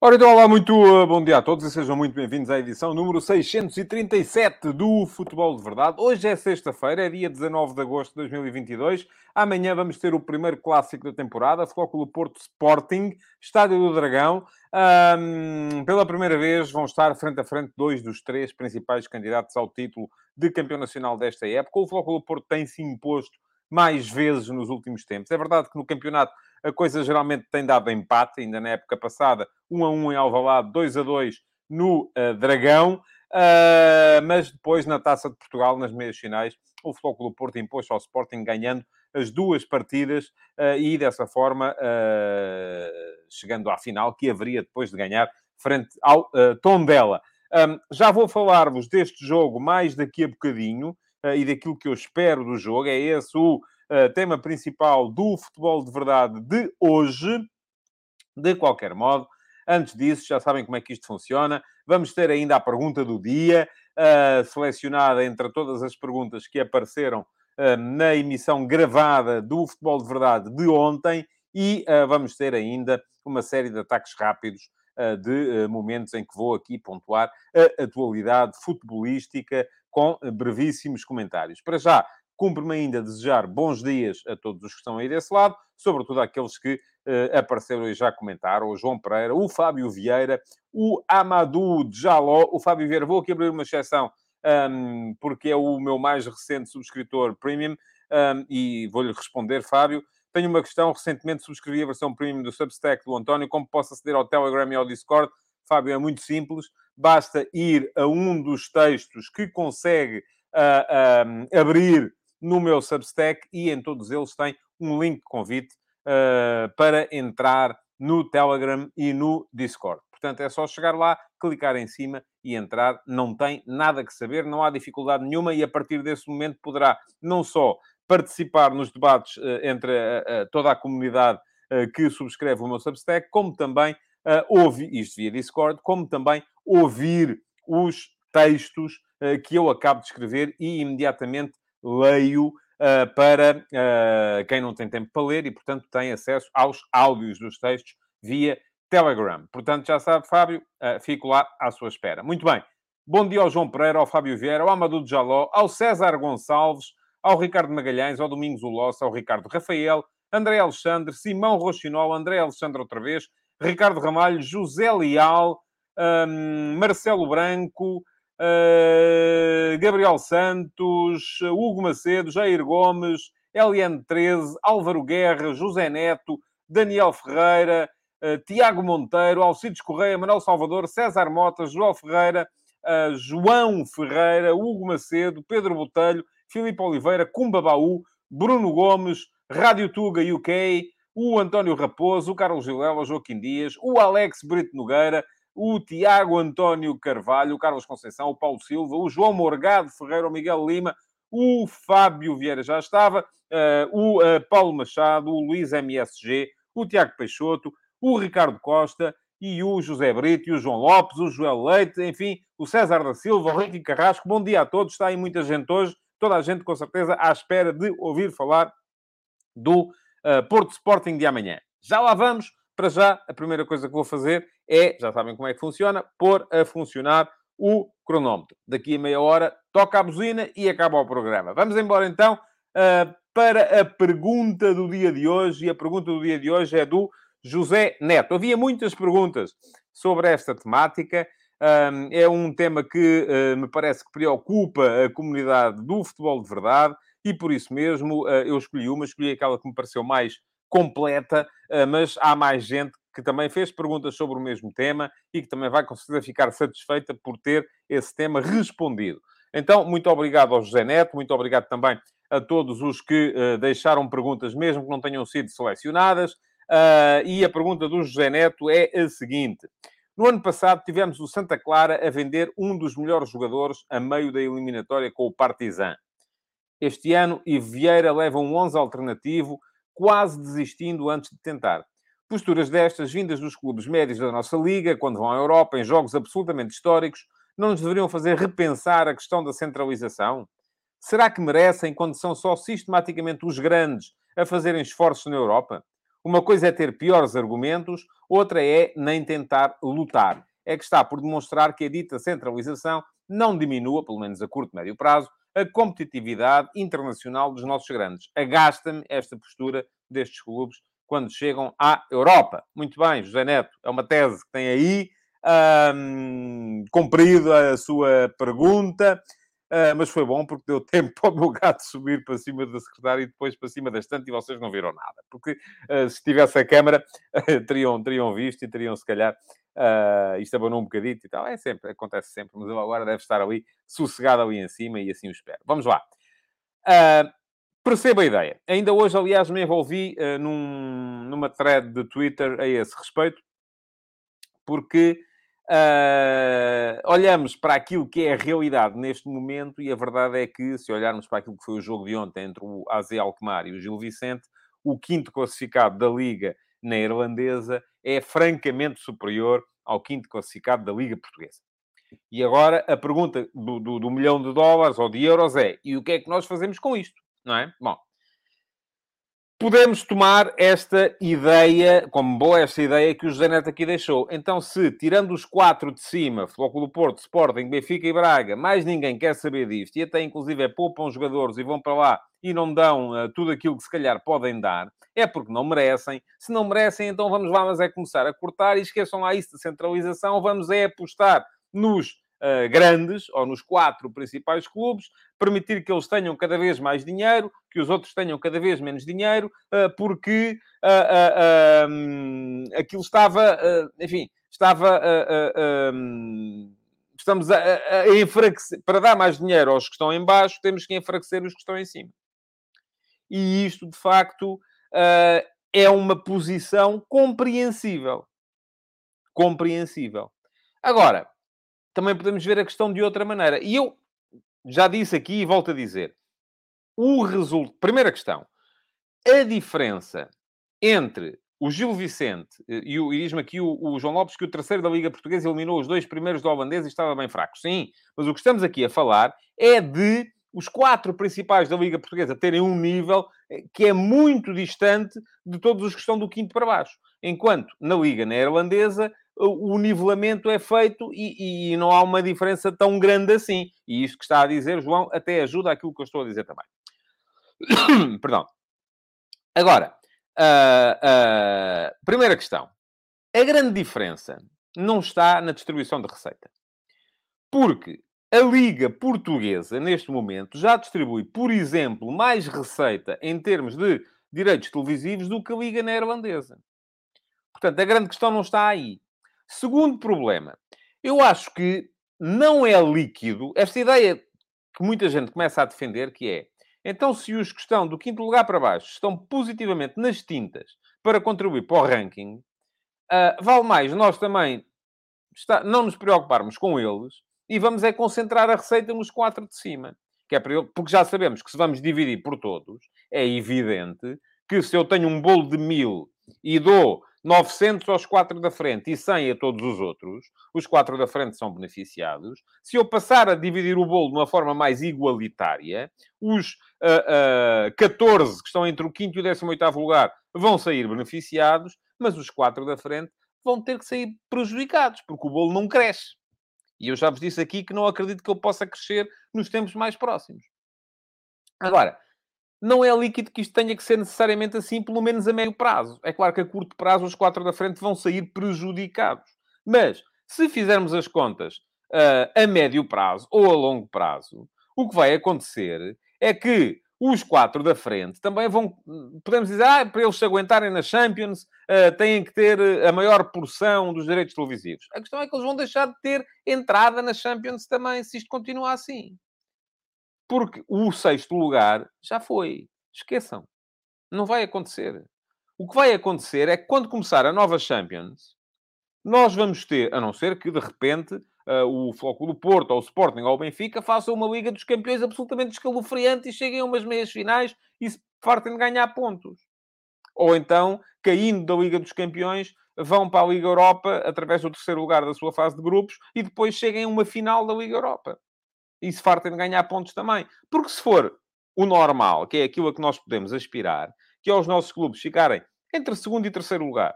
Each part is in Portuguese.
Ora, então, olá, muito uh, bom dia a todos e sejam muito bem-vindos à edição número 637 do Futebol de Verdade. Hoje é sexta-feira, é dia 19 de agosto de 2022. Amanhã vamos ter o primeiro clássico da temporada, Flóculo Porto Sporting, Estádio do Dragão. Um, pela primeira vez vão estar frente a frente dois dos três principais candidatos ao título de campeão nacional desta época. O Flóculo Porto tem se imposto mais vezes nos últimos tempos. É verdade que no campeonato a coisa geralmente tem dado empate, ainda na época passada, 1 a 1 em Alvalade, 2 a 2 no uh, Dragão, uh, mas depois na Taça de Portugal, nas meias finais, o do Porto impôs ao Sporting ganhando as duas partidas uh, e dessa forma chegando à final, que haveria depois de ganhar frente ao uh, Tondela. Um, já vou falar-vos deste jogo mais daqui a bocadinho e daquilo que eu espero do jogo. É esse o uh, tema principal do futebol de verdade de hoje. De qualquer modo, antes disso, já sabem como é que isto funciona. Vamos ter ainda a pergunta do dia, uh, selecionada entre todas as perguntas que apareceram uh, na emissão gravada do Futebol de Verdade de ontem. E vamos ter ainda uma série de ataques rápidos de momentos em que vou aqui pontuar a atualidade futebolística com brevíssimos comentários. Para já, Cumpre-me ainda desejar bons dias a todos os que estão aí desse lado, sobretudo àqueles que uh, apareceram e já comentaram, o João Pereira, o Fábio Vieira, o Amadou Jaló, o Fábio Vieira, vou aqui abrir uma exceção, um, porque é o meu mais recente subscritor premium, um, e vou-lhe responder, Fábio. Tenho uma questão, recentemente subscrevi a versão premium do Substack do António, como posso aceder ao Telegram e ao Discord? Fábio, é muito simples, basta ir a um dos textos que consegue uh, uh, abrir no meu Substack e em todos eles tem um link de convite uh, para entrar no Telegram e no Discord. Portanto, é só chegar lá, clicar em cima e entrar. Não tem nada que saber, não há dificuldade nenhuma e a partir desse momento poderá não só participar nos debates uh, entre uh, toda a comunidade que subscreve o meu Substack, como também ouvir, isto via Discord, como também ouvir os textos que eu acabo de escrever e imediatamente leio uh, para uh, quem não tem tempo para ler e, portanto, tem acesso aos áudios dos textos via Telegram. Portanto, já sabe, Fábio, uh, fico lá à sua espera. Muito bem. Bom dia ao João Pereira, ao Fábio Vieira, ao Amadou Jaló, ao César Gonçalves, ao Ricardo Magalhães, ao Domingos Ulossa, ao Ricardo Rafael, André Alexandre, Simão Rochinol, André Alexandre outra vez, Ricardo Ramalho, José Leal, um, Marcelo Branco, Uh, Gabriel Santos, Hugo Macedo, Jair Gomes, LN13, Álvaro Guerra, José Neto, Daniel Ferreira, uh, Tiago Monteiro, Alcides Correia, Manuel Salvador, César Mota, João Ferreira, uh, João Ferreira, Hugo Macedo, Pedro Botelho, Filipe Oliveira, Cumba Baú, Bruno Gomes, Rádio Tuga UK, o António Raposo, o Carlos Gilela, o Joaquim Dias, o Alex Brito Nogueira, o Tiago António Carvalho, o Carlos Conceição, o Paulo Silva, o João Morgado Ferreira, o Miguel Lima, o Fábio Vieira já estava, uh, o uh, Paulo Machado, o Luís MSG, o Tiago Peixoto, o Ricardo Costa e o José Brito, e o João Lopes, o Joel Leite, enfim, o César da Silva, o Ricky Carrasco. Bom dia a todos, está aí muita gente hoje, toda a gente com certeza à espera de ouvir falar do uh, Porto Sporting de amanhã. Já lá vamos, para já, a primeira coisa que vou fazer é, já sabem como é que funciona, pôr a funcionar o cronómetro. Daqui a meia hora toca a buzina e acaba o programa. Vamos embora então uh, para a pergunta do dia de hoje. E a pergunta do dia de hoje é do José Neto. Havia muitas perguntas sobre esta temática. Um, é um tema que uh, me parece que preocupa a comunidade do futebol de verdade e por isso mesmo eu escolhi uma, escolhi aquela que me pareceu mais completa, uh, mas há mais gente que também fez perguntas sobre o mesmo tema e que também vai com certeza ficar satisfeita por ter esse tema respondido. Então, muito obrigado ao José Neto, muito obrigado também a todos os que uh, deixaram perguntas, mesmo que não tenham sido selecionadas. Uh, e a pergunta do José Neto é a seguinte: No ano passado tivemos o Santa Clara a vender um dos melhores jogadores a meio da eliminatória com o Partizan. Este ano, Ivo Vieira leva um 11 alternativo, quase desistindo antes de tentar. Posturas destas, vindas dos clubes médios da nossa liga, quando vão à Europa, em jogos absolutamente históricos, não nos deveriam fazer repensar a questão da centralização? Será que merecem quando são só sistematicamente os grandes a fazerem esforços na Europa? Uma coisa é ter piores argumentos, outra é nem tentar lutar. É que está por demonstrar que a dita centralização não diminua, pelo menos a curto e médio prazo, a competitividade internacional dos nossos grandes. Agasta-me esta postura destes clubes quando chegam à Europa. Muito bem, José Neto, é uma tese que tem aí um, cumprido a sua pergunta. Uh, mas foi bom porque deu tempo para o meu gato subir para cima da secretária e depois para cima da estante e vocês não viram nada. Porque uh, se tivesse a câmara, teriam, teriam visto e teriam, se calhar, uh, isto abanou um bocadito e tal. É sempre, acontece sempre, mas ele agora deve estar ali, sossegado ali em cima e assim o espero. Vamos lá. Uh, perceba a ideia. Ainda hoje, aliás, me envolvi num, numa thread de Twitter a esse respeito, porque Uh, olhamos para aquilo que é a realidade neste momento e a verdade é que, se olharmos para aquilo que foi o jogo de ontem entre o AZ Alkmaar e o Gil Vicente, o quinto classificado da Liga na irlandesa é francamente superior ao quinto classificado da Liga Portuguesa. E agora a pergunta do, do, do milhão de dólares ou de euros é: e o que é que nós fazemos com isto? Não é? Bom, podemos tomar esta ideia, como boa esta ideia que o José Neto aqui deixou. Então, se, tirando os quatro de cima, Flóculo Porto, Sporting, Benfica e Braga, mais ninguém quer saber disto, e até, inclusive, é, poupam jogadores e vão para lá e não dão uh, tudo aquilo que, se calhar, podem dar, é porque não merecem. Se não merecem, então vamos lá, mas é começar a cortar e esqueçam lá isso de centralização, vamos é apostar nos uh, grandes, ou nos quatro principais clubes, permitir que eles tenham cada vez mais dinheiro, que os outros tenham cada vez menos dinheiro, uh, porque uh, um, aquilo estava, enfim, estava. Um, estamos a, a, a, enfraquecer. Para dar mais dinheiro aos que estão em baixo, temos que enfraquecer os que estão em cima. E isto, de facto, é uma posição compreensível. Compreensível. Agora, também podemos ver a questão de outra maneira. E eu já disse aqui e volto a dizer. O resultado... Primeira questão. A diferença entre o Gil Vicente eh, e, o, e diz-me aqui o, o, João Lopes que o terceiro da Liga Portuguesa eliminou os dois primeiros do holandês e estava bem fraco. Sim, mas o que estamos aqui a falar é de os quatro principais da Liga Portuguesa terem um nível eh, que é muito distante de todos os que estão do quinto para baixo. Enquanto na Liga Neerlandesa o nivelamento é feito e, e, não há uma diferença tão grande assim. E isto que está a dizer, João, até ajuda aquilo que eu estou a dizer também. Perdão. Agora, uh, uh, primeira questão. A grande diferença não está na distribuição de receita. Porque a Liga Portuguesa, neste momento, já distribui, por exemplo, mais receita em termos de direitos televisivos do que a Liga Neerlandesa. Portanto, a grande questão não está aí. Segundo problema, eu acho que não é líquido esta ideia que muita gente começa a defender, que é então, se os que estão do quinto lugar para baixo estão positivamente nas tintas para contribuir para o ranking, uh, vale mais nós também está, não nos preocuparmos com eles e vamos é concentrar a receita nos quatro de cima. Que é para ele, porque já sabemos que se vamos dividir por todos, é evidente que se eu tenho um bolo de mil e dou 900 aos quatro da frente e 100 a todos os outros, os quatro da frente são beneficiados. Se eu passar a dividir o bolo de uma forma mais igualitária, os uh, uh, 14 que estão entre o quinto e o 18 lugar vão sair beneficiados, mas os quatro da frente vão ter que sair prejudicados, porque o bolo não cresce. E eu já vos disse aqui que não acredito que ele possa crescer nos tempos mais próximos. Agora, não é líquido que isto tenha que ser necessariamente assim, pelo menos a médio prazo. É claro que a curto prazo os quatro da frente vão sair prejudicados. Mas, se fizermos as contas uh, a médio prazo ou a longo prazo, o que vai acontecer é que os quatro da frente também vão, podemos dizer, ah, para eles se aguentarem na Champions, uh, têm que ter a maior porção dos direitos televisivos. A questão é que eles vão deixar de ter entrada na Champions também, se isto continuar assim. Porque o sexto lugar já foi. Esqueçam. Não vai acontecer. O que vai acontecer é que quando começar a nova Champions, nós vamos ter, a não ser que de repente uh, o Floco do Porto, ou o Sporting, ou o Benfica façam uma Liga dos Campeões absolutamente escalofriante e cheguem a umas meias finais e se fartem de ganhar pontos. Ou então, caindo da Liga dos Campeões, vão para a Liga Europa através do terceiro lugar da sua fase de grupos e depois cheguem a uma final da Liga Europa. E se fartem de ganhar pontos também. Porque se for o normal, que é aquilo a que nós podemos aspirar, que é os nossos clubes ficarem entre segundo e terceiro lugar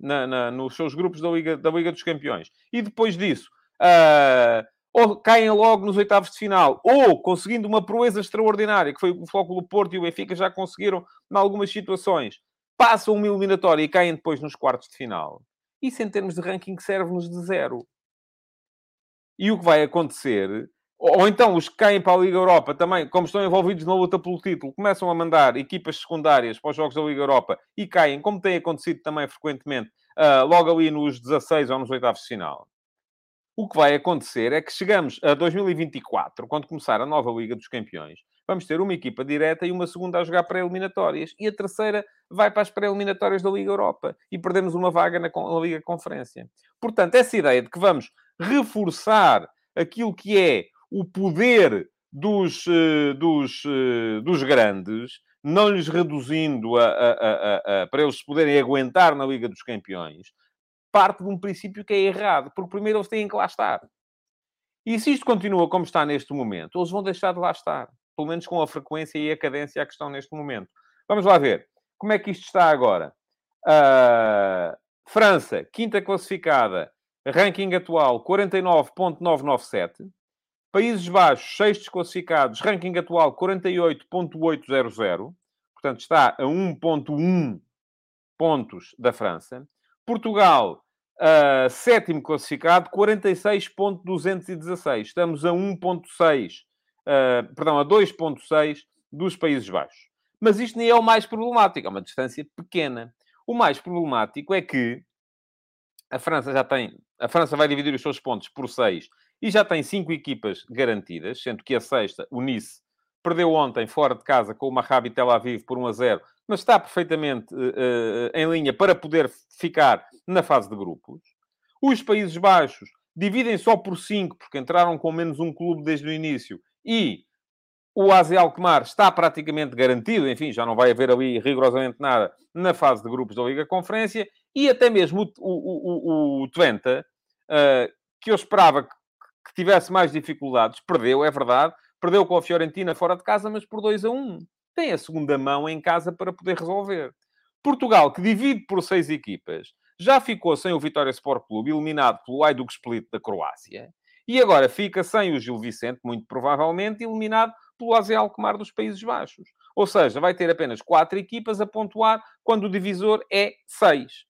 na, na, nos seus grupos da Liga, da Liga dos Campeões, e depois disso uh, ou caem logo nos oitavos de final, ou conseguindo uma proeza extraordinária, que foi o Flóculo Porto e o Benfica já conseguiram em algumas situações, passam uma eliminatória e caem depois nos quartos de final. Isso, em termos de ranking, serve-nos de zero. E o que vai acontecer ou então os que caem para a Liga Europa também, como estão envolvidos na luta pelo título, começam a mandar equipas secundárias para os jogos da Liga Europa e caem, como tem acontecido também frequentemente, uh, logo ali nos 16 ou nos oitavos de final. O que vai acontecer é que chegamos a 2024, quando começar a nova Liga dos Campeões, vamos ter uma equipa direta e uma segunda a jogar pré-eliminatórias. E a terceira vai para as pré-eliminatórias da Liga Europa. E perdemos uma vaga na Liga Conferência. Portanto, essa ideia de que vamos reforçar aquilo que é o poder dos, eh, dos, eh, dos grandes, não lhes reduzindo a, a, a, para eles poderem aguentar na Liga dos Campeões, parte de um princípio que é errado, porque primeiro eles têm que lá estar. E se isto continua como está neste momento, eles vão deixar de lá estar, pelo menos com a frequência e a cadência a que estão neste momento. Vamos lá ver como é que isto está agora. Uh, França, quinta classificada, ranking atual 49.997. Países Baixos, sextos classificados, ranking atual 48.800, portanto está a 1.1 pontos da França. Portugal, uh, sétimo classificado, 46.216. Estamos a 1.6, uh, perdão, a 2.6 dos Países Baixos. Mas isto nem é o mais problemático, é uma distância pequena. O mais problemático é que a França já tem... A França vai dividir os seus pontos por 6 e já tem cinco equipas garantidas, sendo que a sexta, o Nice, perdeu ontem fora de casa com o Maccabi Tel Aviv por 1 a 0, mas está perfeitamente uh, em linha para poder ficar na fase de grupos. Os Países Baixos dividem só por 5, porque entraram com menos um clube desde o início, e o Aze Alkmaar está praticamente garantido, enfim, já não vai haver ali rigorosamente nada na fase de grupos da Liga Conferência, e até mesmo o, o, o, o Twente, uh, que eu esperava que tivesse mais dificuldades, perdeu, é verdade, perdeu com a Fiorentina fora de casa, mas por 2 a 1. Tem a segunda mão em casa para poder resolver. Portugal, que divide por seis equipas, já ficou sem o Vitória Sport Clube, eliminado pelo Ayduk Split da Croácia, e agora fica sem o Gil Vicente, muito provavelmente, eliminado pelo AZ Alkmaar dos Países Baixos. Ou seja, vai ter apenas quatro equipas a pontuar quando o divisor é seis.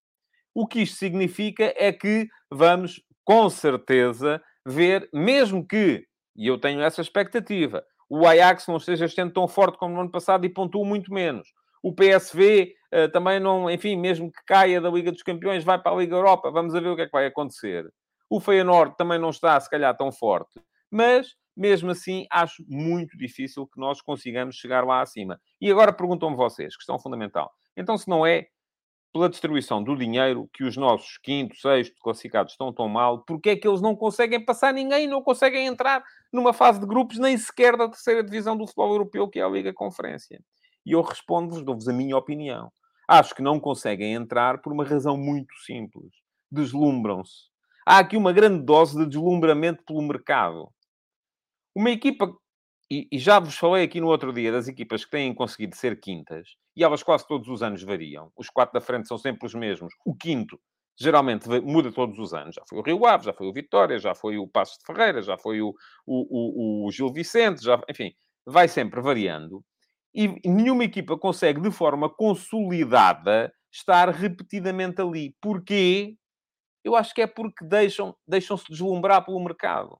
O que isto significa é que vamos, com certeza, ver, mesmo que, e eu tenho essa expectativa, o Ajax não esteja estando tão forte como no ano passado e pontua muito menos. O PSV uh, eh, também não, enfim, mesmo que caia da Liga dos Campeões, vai para a Liga Europa. Vamos ver o que é que vai acontecer. O Feyenoord também não está, se calhar, tão forte. Mas, mesmo assim, acho muito difícil que nós consigamos chegar lá acima. E agora perguntam-me vocês, questão fundamental. Então, se não é pela distribuição do dinheiro que os nossos quinto, sexto classificados estão tão mal, porque é que eles não conseguem passar ninguém, não conseguem entrar numa fase de grupos, nem sequer da terceira divisão do futebol europeu, que é a Liga Conferência. E eu respondo-vos, dou-vos a minha opinião. Acho que não conseguem entrar por uma razão muito simples. Deslumbram-se. Há aqui uma grande dose de deslumbramento pelo mercado. Uma equipa e, e, já vos falei aqui no outro dia das equipas que têm conseguido ser quintas, e elas quase todos os anos variam. Os quatro da frente são sempre os mesmos. O quinto, geralmente, muda todos os anos. Já foi o Rio Ave, já foi o Vitória, já foi o Passo de Ferreira, já foi o, o, o, o Gil Vicente, já, enfim, vai sempre variando. E nenhuma equipa consegue, de forma consolidada, estar repetidamente ali. Porquê? Eu acho que é porque deixam, deixam-se deslumbrar pelo mercado.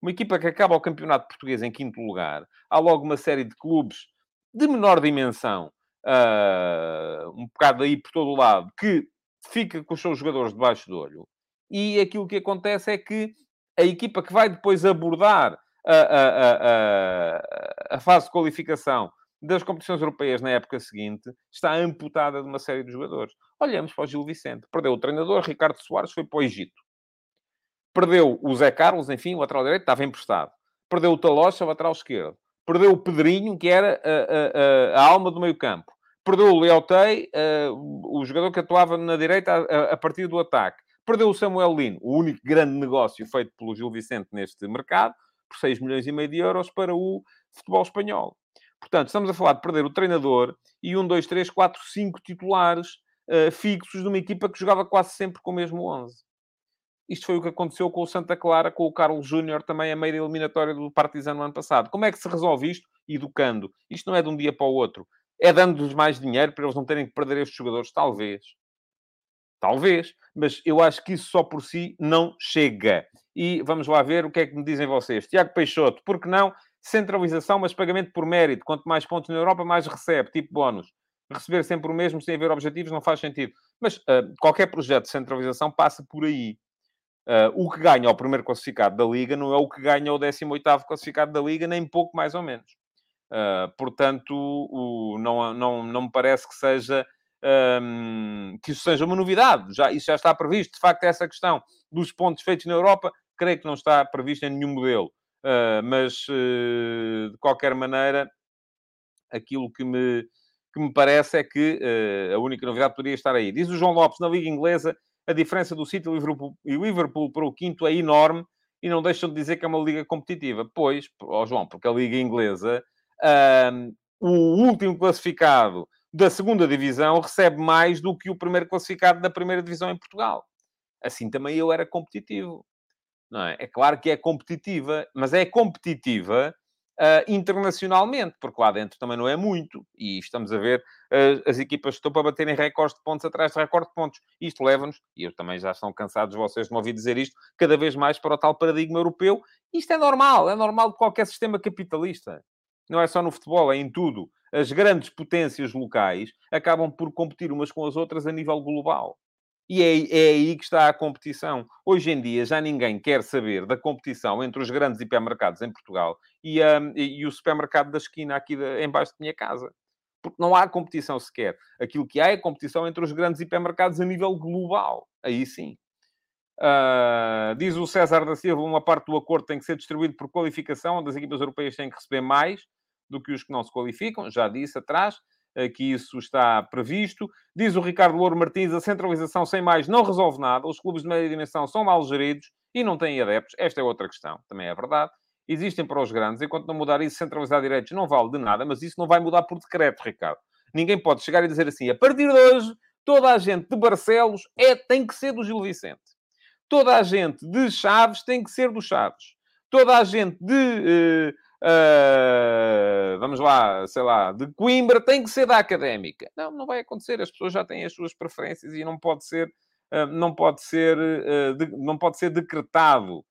Uma equipa que acaba o campeonato português em quinto lugar, há logo uma série de clubes de menor dimensão, uh, um bocado aí por todo o lado, que fica com os seus jogadores debaixo do olho. E aquilo que acontece é que a equipa que vai depois abordar a, a, a, a fase de qualificação das competições europeias na época seguinte está amputada de uma série de jogadores. Olhamos para o Gil Vicente. Perdeu o treinador, Ricardo Soares foi para o Egito. Perdeu o Zé Carlos, enfim, o lateral direito, estava emprestado. Perdeu o Talocha, o lateral esquerdo. Perdeu o Pedrinho, que era a, a, a alma do meio campo. Perdeu o Leotei, uh, o jogador que atuava na direita a, a, partir do ataque. Perdeu o Samuel Lino, o único grande negócio feito pelo Gil Vicente neste mercado, por 6 milhões e meio de euros para o futebol espanhol. Portanto, estamos a falar de perder o treinador e um, dois, três, quatro, cinco titulares uh, fixos de uma equipa que jogava quase sempre com o mesmo 11. Isto foi o que aconteceu com o Santa Clara, com o Carlos Júnior, também a meio da eliminatória do Partizan no ano passado. Como é que se resolve isto? Educando. Isto não é de um dia para o outro. É dando-lhes mais dinheiro para eles não terem que perder estes jogadores? Talvez. Talvez. Mas eu acho que isso só por si não chega. E vamos lá ver o que é que me dizem vocês. Tiago Peixoto, por que não? Centralização, mas pagamento por mérito. Quanto mais pontos na Europa, mais recebe, tipo bónus. Receber sempre o mesmo sem haver objetivos não faz sentido. Mas uh, qualquer projeto de centralização passa por aí. Uh, o que ganha o primeiro classificado da Liga não é o que ganha o 18º classificado da Liga, nem pouco mais ou menos. Uh, portanto, o, não, não, não me parece que seja... Um, que isso seja uma novidade. Já, isso já está previsto. De facto, essa questão dos pontos feitos na Europa, creio que não está previsto em nenhum modelo. Uh, mas, uh, de qualquer maneira, aquilo que me, que me parece é que a única novidade poderia estar aí. Diz o João Lopes, na Liga Inglesa, a diferença do City e Liverpool para o quinto é enorme e não deixam de dizer que é uma liga competitiva. Pois, ó João, porque a liga inglesa, um, o último classificado da segunda divisão recebe mais do que o primeiro classificado da primeira divisão em Portugal. Assim também eu era competitivo. Não é? é claro que é competitiva, mas é competitiva uh, internacionalmente, porque lá dentro também não é muito, e estamos a ver uh, as equipas estão para baterem recordes de pontos atrás de recorde de pontos. Isto leva-nos, e eu também já estão cansados vocês de me ouvir dizer isto, cada vez mais para o tal paradigma europeu. Isto é normal, é normal de qualquer sistema capitalista. Não é só no futebol, é em tudo. As grandes potências locais acabam por competir umas com as outras a nível global. E é, é, aí que está a competição. Hoje em dia já ninguém quer saber da competição entre os grandes hipermercados em Portugal e, um, e o supermercado da esquina aqui de, embaixo da minha casa. Porque não há competição sequer. Aquilo que há é competição entre os grandes hipermercados a nível global. Aí sim. Uh, diz o César da Silva, uma parte do acordo tem que ser distribuído por qualificação, onde as equipas europeias têm que receber mais do que os que não se qualificam. Já disse atrás que isso está previsto. Diz o Ricardo Louro Martins, a centralização sem mais não resolve nada, os clubes de média dimensão são mal geridos e não têm adeptos. Esta é outra questão, também é verdade. Existem para os grandes, enquanto não mudar isso, centralizar direitos não vale de nada, mas isso não vai mudar por decreto, Ricardo. Ninguém pode chegar e dizer assim, a partir de hoje, toda a gente de Barcelos é, tem que ser do Gil Vicente. Toda a gente de Chaves tem que ser do Chaves. Toda a gente de... Uh, uh, vamos lá, sei lá, de Coimbra, tem que ser da académica. Não, não vai acontecer. As pessoas já têm as suas preferências e não pode ser, uh, não pode ser, uh, de, não pode ser decretado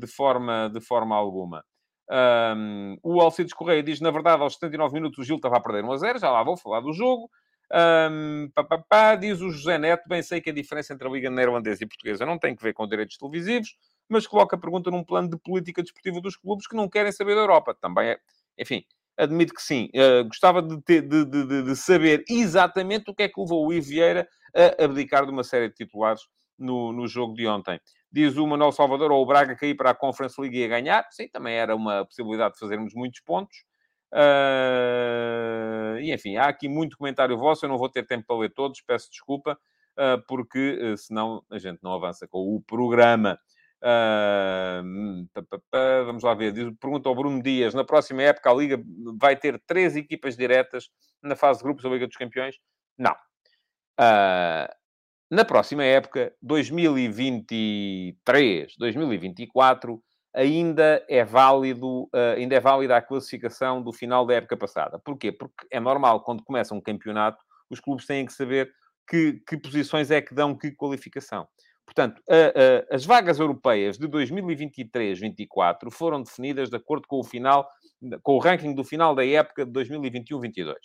de, forma, de forma alguma. Um, o Alcides Correia diz, na verdade, aos 79 minutos o Gil estava a perder 1 a 0, já lá vou falar do jogo. Um, pá, pá, pá, diz o José Neto, bem sei que a diferença entre a Liga Neerlandesa e Portuguesa não tem que ver com direitos televisivos, mas coloca a pergunta num plano de política desportiva dos clubes que não querem saber da Europa. Também é, enfim, admito que sim. Uh, gostava de, ter, de, de, de, saber exatamente o que é que levou o Ivieira a abdicar de uma série de titulares no, no jogo de ontem. Diz o Manuel Salvador ou o Braga cair para a Conference League e a ganhar. Sim, também era uma possibilidade de fazermos muitos pontos. Uh, e enfim, há aqui muito comentário vosso, eu não vou ter tempo para ler todos, peço desculpa, uh, porque uh, senão a gente não avança com o programa. Vamos lá ver. Pergunta ao Bruno Dias: na próxima época a Liga vai ter três equipas diretas na fase de grupos da Liga dos Campeões? Não. Uh, na próxima época, 2023, 2024, ainda é válido, uh, ainda é válida a classificação do final da época passada. Porquê? Porque é normal, quando começa um campeonato, os clubes têm que saber que, que posições é que dão que qualificação. Portanto, a, a, as vagas europeias de 2023-24 foram definidas de acordo com o final, com o ranking do final da época de 2021-22.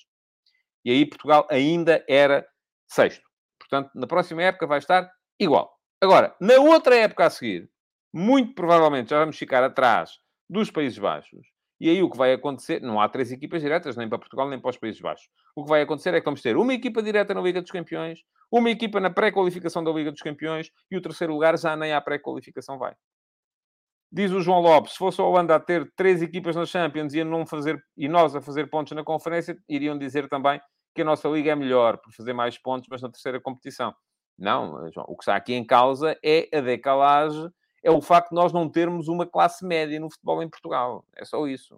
E aí Portugal ainda era sexto. Portanto, na próxima época vai estar igual. Agora, na outra época a seguir, muito provavelmente já vamos ficar atrás dos Países Baixos e aí o que vai acontecer, não há três equipas diretas, nem para Portugal, nem para os Países Baixos. O que vai acontecer é que vamos ter uma equipa direta na Liga dos Campeões, uma equipa na pré-qualificação da Liga dos Campeões e o terceiro lugar já nem à pré-qualificação vai. Diz o João Lopes, se fosse a Holanda a ter três equipas na Champions e, não fazer, e nós a fazer pontos na conferência, iriam dizer também que a nossa liga é melhor por fazer mais pontos, mas na terceira competição. Não, João, o que está aqui em causa é a decalagem, é o facto de nós não termos uma classe média no futebol em Portugal. É só isso.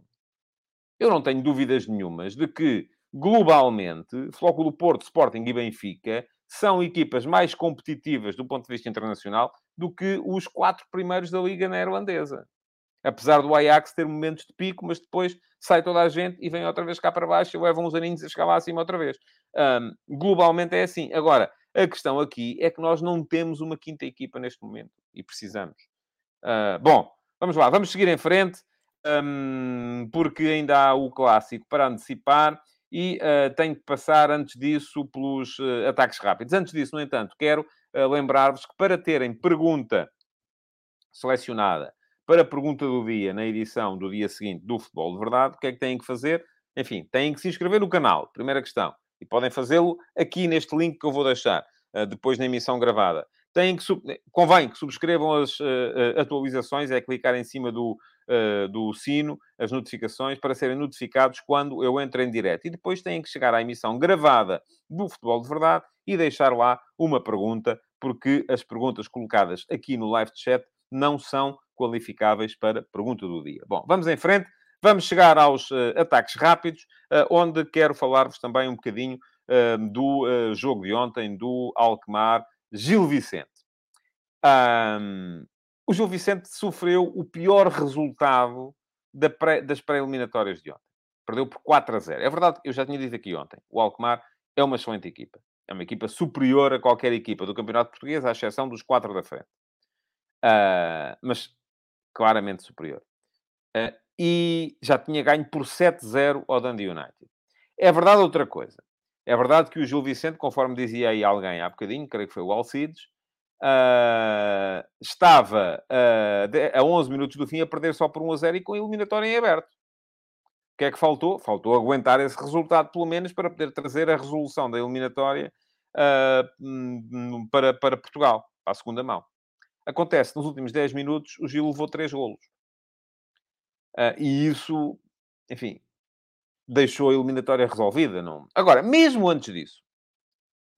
Eu não tenho dúvidas nenhumas de que, globalmente, Flóculo Porto, Sporting e Benfica são equipas mais competitivas do ponto de vista internacional do que os quatro primeiros da Liga Neerlandesa. Apesar do Ajax ter momentos de pico, mas depois sai toda a gente e vem outra vez cá para baixo e levam uns aninhos a chegar lá acima outra vez. Um, globalmente é assim. Agora, a questão aqui é que nós não temos uma quinta equipa neste momento e precisamos. Uh, bom, vamos lá, vamos seguir em frente, um, porque ainda há o clássico para antecipar e uh, tenho que passar antes disso pelos uh, ataques rápidos. Antes disso, no entanto, quero uh, lembrar-vos que para terem pergunta selecionada para a pergunta do dia na edição do dia seguinte do Futebol de Verdade, o que é que têm que fazer? Enfim, têm que se inscrever no canal, primeira questão. E podem fazê-lo aqui neste link que eu vou deixar depois na emissão gravada. Têm que, convém que subscrevam as atualizações, é clicar em cima do, uh, do sino, as notificações, para serem notificados quando eu entro em direto. E depois têm que chegar à emissão gravada do Futebol de Verdade e deixar lá uma pergunta, porque as perguntas colocadas aqui no live chat não são qualificáveis para pergunta do dia. Bom, vamos em frente. Vamos chegar aos uh, ataques rápidos, uh, onde quero falar-vos também um bocadinho uh, do jogo de ontem, do Alkmaar Gil Vicente. Um, o Gil Vicente sofreu o pior resultado da pré, das pré-eliminatórias de ontem. Perdeu por 4 a 0. É verdade, eu já tinha dito aqui ontem, o Alkmaar é uma excelente equipa. É uma equipa superior a qualquer equipa do Campeonato Português, à exceção dos quatro da frente. Uh, mas claramente superior. Uh, e já tinha ganho por 7-0 ao Dundee United. É verdade outra coisa. É verdade que o Gil Vicente, conforme dizia aí alguém há bocadinho, creio que foi o Alcides, Uh, estava uh, a 11 minutos do fim a perder só por 1 a 0 e com a eliminatória em aberto. O que é que faltou? Faltou aguentar esse resultado, pelo menos, para poder trazer a resolução da eliminatória uh, para, para Portugal, para a segunda mão. Acontece, nos últimos 10 minutos, o Gil levou 3 golos. e isso, enfim, deixou a eliminatória resolvida. Não? Agora, mesmo antes disso,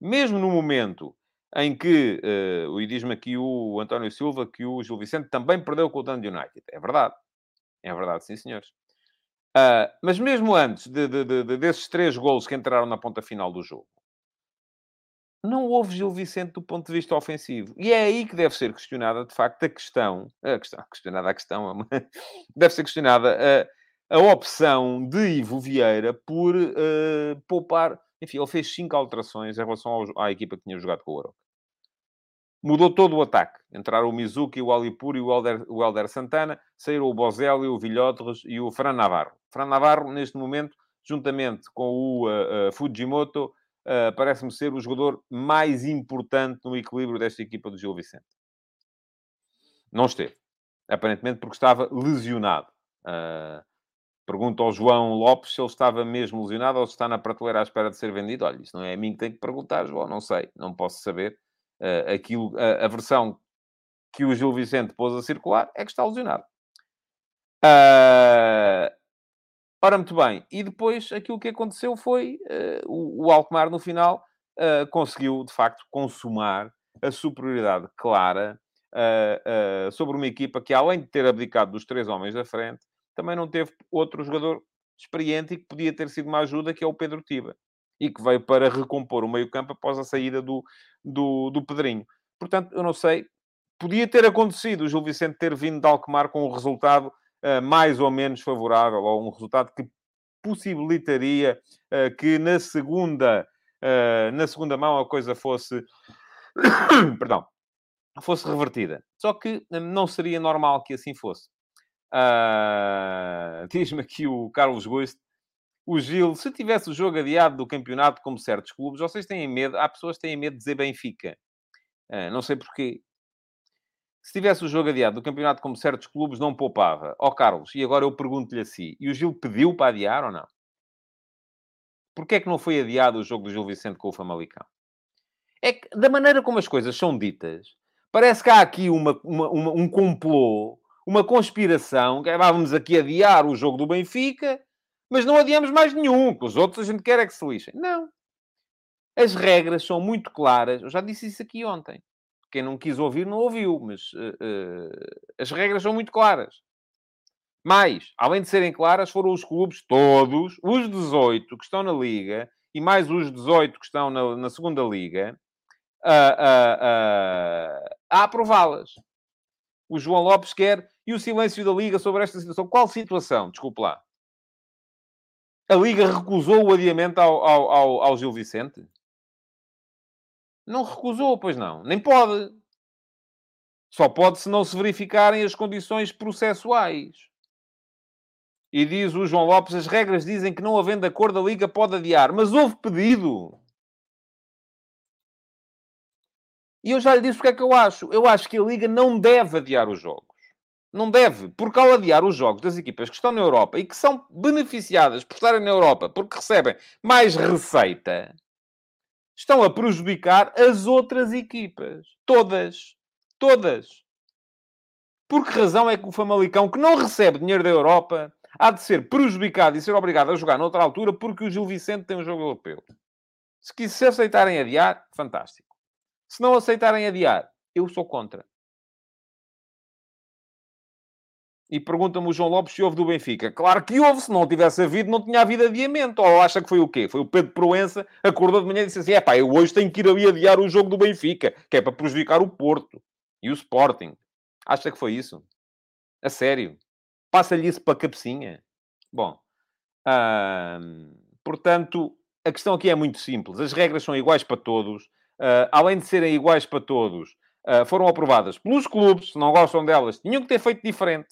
mesmo no momento em que, uh, e diz-me aqui o António Silva que o Gil Vicente também perdeu com o Dundee United. É verdade. É verdade, sim, senhores. Uh, mas mesmo antes de, de, de, desses três golos que entraram na ponta final do jogo, não houve Gil Vicente do ponto de vista ofensivo. E é aí que deve ser questionada, de facto, a questão... A questão questionada a questão... deve ser questionada a, a opção de Ivo Vieira por uh, poupar enfim, ele fez cinco alterações em relação ao, à equipa que tinha jogado com o Oroca. Mudou todo o ataque. Entraram o Mizuki, o Alipur e o Helder, o Helder Santana. Saíram o Bozelli, o Vilhotres e o Fran Navarro. Fran Navarro, neste momento, juntamente com o uh, uh, Fujimoto, uh, parece-me ser o jogador mais importante no equilíbrio desta equipa do Gil Vicente. Não esteve. Aparentemente porque estava lesionado. Uh, Pergunto ao João Lopes se ele estava mesmo lesionado ou se está na prateleira à espera de ser vendido. Olha, isso não é a mim que tenho que perguntar, João, não sei, não posso saber. Uh, aquilo, a, a, versão que o Gil Vicente pôs a circular é que está lesionado. Uh, ora, muito bem. E depois aquilo que aconteceu foi uh, o, o no final, uh, conseguiu, de facto, consumar a superioridade clara sobre uma equipa que, além de ter abdicado dos três homens da frente, também não teve outro jogador experiente e que podia ter sido uma ajuda, que é o Pedro Tiba. E que veio para recompor o meio-campo após a saída do, do, do Pedrinho. Portanto, eu não sei. Podia ter acontecido o Gil Vicente ter vindo de Alkmaar com um resultado uh, mais ou menos favorável, ou um resultado que possibilitaria uh, que na segunda, uh, na segunda mão a coisa fosse... Perdão. Fosse revertida. Só que não seria normal que assim fosse. Uh, Diz-me aqui o Carlos Goist. O Gil, se tivesse o jogo adiado do campeonato, como certos clubes, vocês têm medo, há pessoas que têm medo de dizer Benfica. Uh, não sei porquê. Se tivesse o jogo adiado do campeonato, como certos clubes, não poupava. Ó oh, Carlos, e agora eu pergunto-lhe assim: e o Gil pediu para adiar ou não? Porquê é que não foi adiado o jogo do Gil Vicente com o Famalicão? É que, da maneira como as coisas são ditas, parece que há aqui uma, uma, uma, um complô uma conspiração, que é, vamos aqui adiar o jogo do Benfica, mas não adiamos mais nenhum, que os outros a gente quer é que se lixem. Não. As regras são muito claras. Eu já disse isso aqui ontem. Quem não quis ouvir, não ouviu, mas uh, uh, as regras são muito claras. Mas, além de serem claras, foram os clubes todos, os 18 que estão na Liga, e mais os 18 que estão na, na segunda Liga, a, a, a, aprová-las. O João Lopes quer. E o silêncio da Liga sobre esta situação? Qual situação? Desculpe lá. A Liga recusou o adiamento ao, ao, ao, ao Gil Vicente? Não recusou, pois não. Nem pode. Só pode se não se verificarem as condições processuais. E diz o João Lopes, as regras dizem que não havendo acordo a Liga pode adiar. Mas houve pedido. E eu já lhe disse o que é que eu acho. Eu acho que a Liga não deve adiar os jogos. Não deve, porque ao adiar os jogos das equipas que estão na Europa e que são beneficiadas por estarem na Europa porque recebem mais receita, estão a prejudicar as outras equipas. Todas. Todas. Por que razão é que o Famalicão, que não recebe dinheiro da Europa, há de ser prejudicado e ser obrigado a jogar noutra altura porque o Gil Vicente tem um jogo europeu? Se, se aceitarem adiar, fantástico. Se não aceitarem adiar, eu sou contra. E pergunta-me o João Lopes se houve do Benfica. Claro que houve, se não tivesse havido, não tinha havido adiamento. Ou acha que foi o quê? Foi o Pedro Proença, acordou de manhã e disse assim: é pá, eu hoje tenho que ir ali adiar o jogo do Benfica, que é para prejudicar o Porto e o Sporting. Acha que foi isso? A sério? Passa-lhe isso para a cabecinha? Bom, portanto, a questão aqui é muito simples. As regras são iguais para todos além de serem iguais para todos, uh, foram aprovadas pelos clubes, se não gostam delas, tinham que ter feito diferente.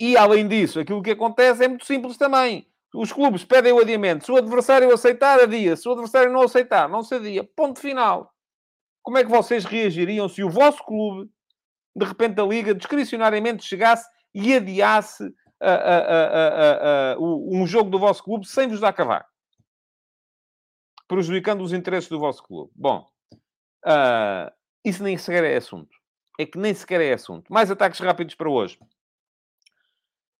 E, além disso, aquilo que acontece é muito simples também. Os clubes pedem o adiamento. Se o adversário aceitar, adia. Se o adversário não aceitar, não se adia. Ponto final. Como é que vocês reagiriam se o vosso clube, de repente, a Liga, discricionariamente chegasse e adiasse uh, um jogo do vosso clube sem vos dar cavaco? Prejudicando os interesses do vosso clube. Bom, uh, isso nem sequer é assunto. É que nem sequer é assunto. Mais ataques rápidos para hoje.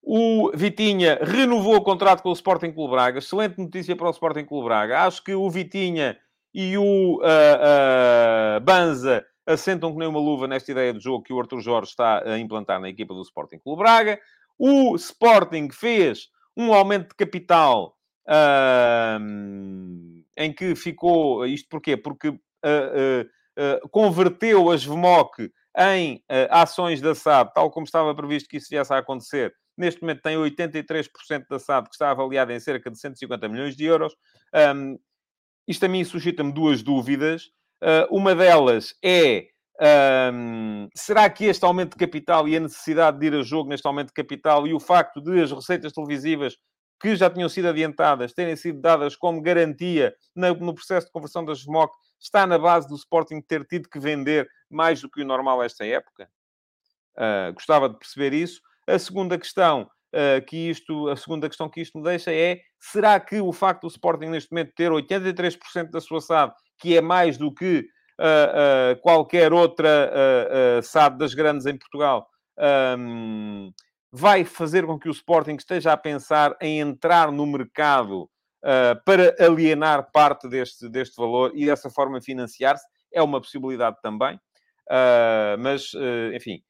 O Vitinha renovou o contrato com o Sporting Clube Braga. Excelente notícia para o Sporting Clube Braga. Acho que o Vitinha e o uh, uh, Banza assentam que nem uma luva nesta ideia de jogo que o Arthur Jorge está a implantar na equipa do Sporting Clube Braga. O Sporting fez um aumento de capital uh, em que ficou. Isto porquê? Porque uh, uh, converteu as VMOC em ações da SAD, tal como estava previsto que isso viesse a acontecer. Neste momento tem 83% da SAD, que está avaliada em cerca de 150 milhões de euros. Um, isto a mim suscita-me duas dúvidas. uma delas é será que este aumento de capital e a necessidade de ir a jogo neste aumento de capital e o facto de as receitas televisivas que já tinham sido adiantadas, terem sido dadas como garantia no processo de conversão da SMOC, está na base do Sporting ter tido que vender mais do que o normal esta época? Uh, gostava de perceber isso. A segunda questão uh, que isto, a segunda questão que isto me deixa é: será que o facto do Sporting neste momento ter 83% da sua SAD, que é mais do que uh, qualquer outra SAD das grandes em Portugal, um, vai fazer com que o Sporting esteja a pensar em entrar no mercado uh, para alienar parte deste, deste valor e dessa forma financiar-se. É uma possibilidade também. Uh, mas, uh, enfim,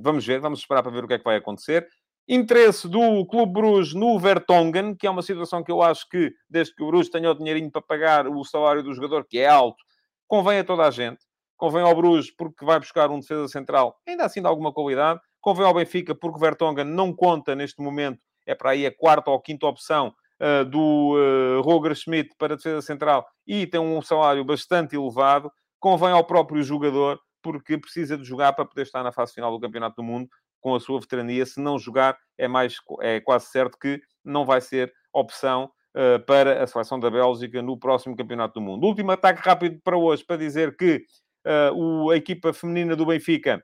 vamos ver, vamos esperar para ver o que é que vai acontecer. Interesse do Clube Bruges no Vertonghen, que é uma situação que eu acho que, desde que o Bruges tenha o dinheirinho para pagar o salário do jogador, que é alto, convém a toda a gente. Convém ao Bruges porque vai buscar um defesa central, ainda assim de alguma qualidade Convém ao Benfica, porque o Vertonghen não conta neste momento, é para aí a quarta ou quinta opção uh, do uh, Roger Schmidt para a defesa central e tem um salário bastante elevado. Convém ao próprio jogador, porque precisa de jogar para poder estar na fase final do Campeonato do Mundo com a sua veterania. Se não jogar, é, mais, é quase certo que não vai ser opção uh, para a seleção da Bélgica no próximo Campeonato do Mundo. Último ataque rápido para hoje, para dizer que uh, o, a equipa feminina do Benfica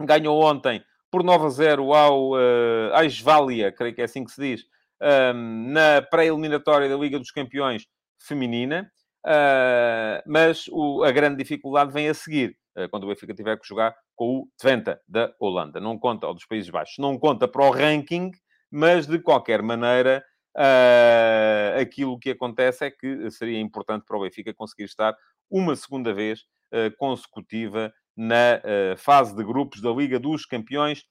ganhou ontem por 9 a 0 ao uh, Aisvalia, creio que é assim que se diz, ehm, na pré-eliminatória da Liga dos Campeões feminina. Uh, mas o, a grande dificuldade vem a seguir, uh, quando o Benfica tiver que jogar com o Twente da Holanda. Não conta, ou dos Países Baixos. Não conta para o ranking, mas de qualquer maneira, uh, aquilo que acontece é que seria importante para o Benfica conseguir estar uma segunda vez uh, consecutiva na uh, fase de grupos da Liga dos Campeões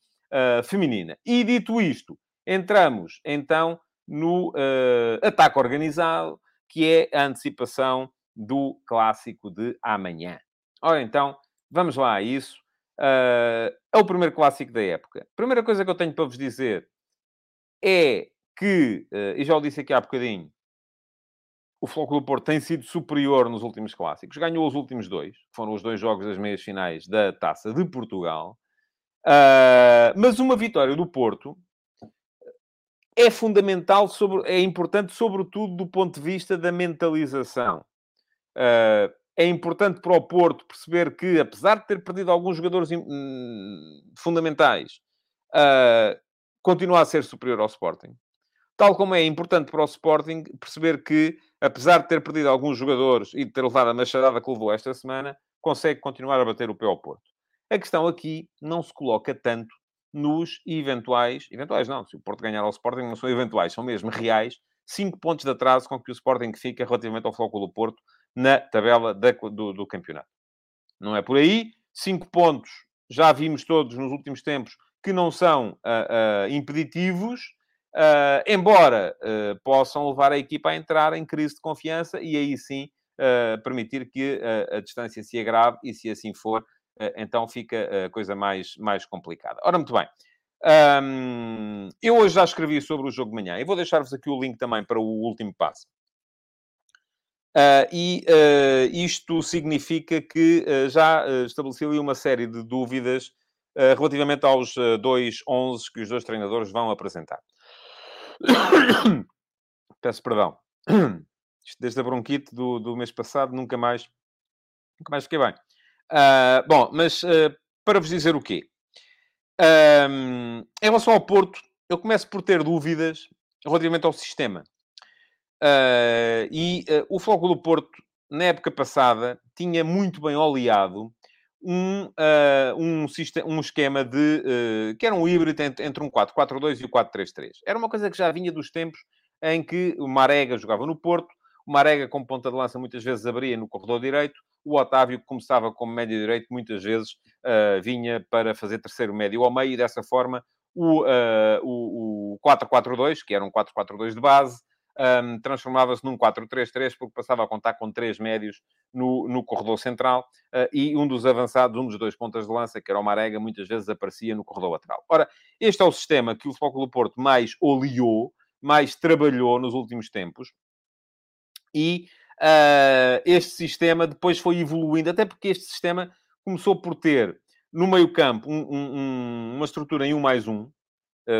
feminina. E dito isto, entramos então no ataque organizado, que é a antecipação do clássico de amanhã. Ora então, vamos lá a isso. Uh, é o primeiro clássico da época. Primeira coisa que eu tenho para vos dizer é que, uh, e já o disse aqui há bocadinho, o Flóculo Porto tem sido superior nos últimos clássicos. Ganhou os últimos dois, foram os dois jogos das meias finais da Taça de Portugal. Uh, mas uma vitória do Porto é fundamental, sobre, é importante, sobretudo do ponto de vista da mentalização. Uh, é importante para o Porto perceber que, apesar de ter perdido alguns jogadores hum, fundamentais, uh, continua a ser superior ao Sporting. Tal como é importante para o Sporting perceber que, apesar de ter perdido alguns jogadores e de ter levado a machadada que levou esta semana, consegue continuar a bater o pé ao Porto. A questão aqui não se coloca tanto nos eventuais... Eventuais não, se o Porto ganhar ao Sporting não são eventuais, são mesmo reais. Cinco pontos de atraso com que o Sporting fica relativamente ao Flóculo do Porto na tabela da, do, do campeonato. Não é por aí. Cinco pontos, já vimos todos nos últimos tempos, que não são uh, uh, impeditivos, uh, embora possam levar a equipa a entrar em crise de confiança e aí sim permitir que a distância se agrave e, se assim for, então fica a coisa mais, mais complicada. Ora, muito bem. Um, eu hoje já escrevi sobre o jogo de manhã e vou deixar-vos aqui o link também para o último passo. Uh, e uh, isto significa que uh, já estabeleci ali uma série de dúvidas relativamente aos dois 11 que os dois treinadores vão apresentar. Peço perdão. Desde a bronquite do, do mês passado, nunca mais, nunca mais fiquei bem. bom, mas para vos dizer o quê? em relação ao Porto, eu começo por ter dúvidas relativamente ao sistema. Uh, e uh, o do Porto, na época passada, tinha muito bem oleado um, uh, um, sistema, um esquema de... que era um híbrido entre, entre um 4-4-2 e o 4-3-3. Era uma coisa que já vinha dos tempos em que o Marega jogava no Porto, o Marega, como ponta de lança, muitas vezes abria no corredor direito, o Otávio, que começava como médio direito, muitas vezes vinha para fazer terceiro médio ao meio, e dessa forma o, o, o 4-4-2, que era um 4-4-2 de base, um, transformava-se num 4-3-3, porque passava a contar com três médios no, no corredor central uh, e um dos avançados, um dos dois pontas de lança, que era o Marega, muitas vezes aparecia no corredor lateral. Ora, este é o sistema que o Futebol do Porto mais oleou, mais trabalhou nos últimos tempos. E uh, este sistema depois foi evoluindo, até porque este sistema começou por ter no meio campo um, um, uma estrutura em 1 mais 1, eh,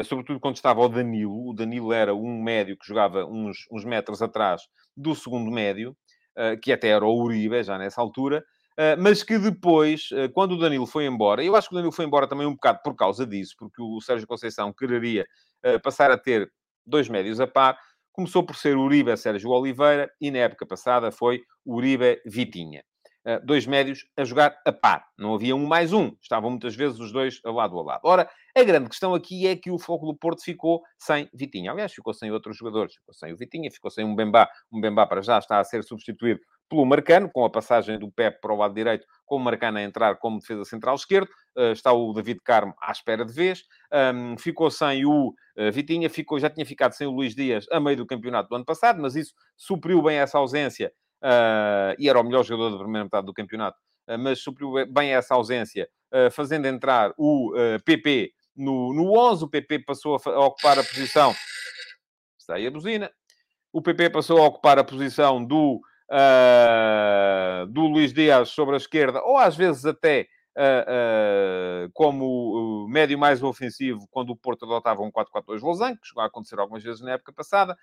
sobretudo quando estava o Danilo. O Danilo era um médio que jogava uns, uns metros atrás do segundo médio, uh, que até era o Uribe, já nessa altura, uh, mas que depois, quando o Danilo foi embora, eu acho que o Danilo foi embora também um bocado por causa disso, porque o Sérgio Conceição quereria passar a ter dois médios a par, começou por ser Uribe Sérgio Oliveira e na época passada foi Uribe Vitinha. Eh, dois médios a jogar a par. Não havia um mais um. Estavam muitas vezes os dois lado a lado. Ora, a grande questão aqui é que o Foco do Porto ficou sem Vitinha. Aliás, ficou sem outros jogadores. Ficou sem o Vitinha, ficou sem um Bembá. Um Bembá para já está a ser substituído pelo Marcano, com a passagem do Pep para o lado direito, com o Marcano a entrar como defesa central esquerdo. Uh, está o David Carmo à espera de vez. Ficou sem o uh, Vitinha, ficou, já tinha ficado sem o Luís Dias a meio do campeonato do ano passado, mas isso supriu bem essa ausência e era o melhor jogador da primeira metade do campeonato, uh, mas supriu bem essa ausência, uh, fazendo entrar o PP no, no 11. O PP passou a, a ocupar a posição. Está aí a buzina. O PP passou a ocupar a posição do, do Luís Dias sobre a esquerda, ou às vezes até Uh, uh, como uh, médio mais ofensivo quando o Porto adotava um 4-4-2 losango, chegou a acontecer algumas vezes na época passada,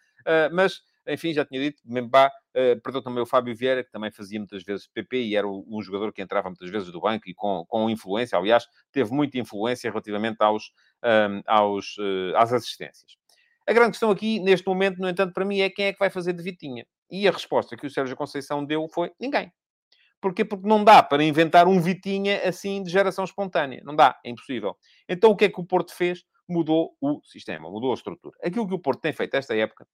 mas enfim, já tinha dito, Membá, uh, perdeu também o Fábio Vieira, que também fazia muitas vezes PP e era um jogador que entrava muitas vezes do banco e com, com influência, aliás, teve muita influência relativamente aos, um, aos, uh, às assistências. A grande questão aqui, neste momento, no entanto, para mim, é quem é que vai fazer de Vitinha. E a resposta que o Sérgio Conceição deu foi ninguém. Porquê? Porque não dá para inventar um Vitinha assim de geração espontânea. Não dá, é impossível. Então o que é que o Porto fez? Mudou o sistema, mudou a estrutura. Aquilo que o Porto tem feito esta época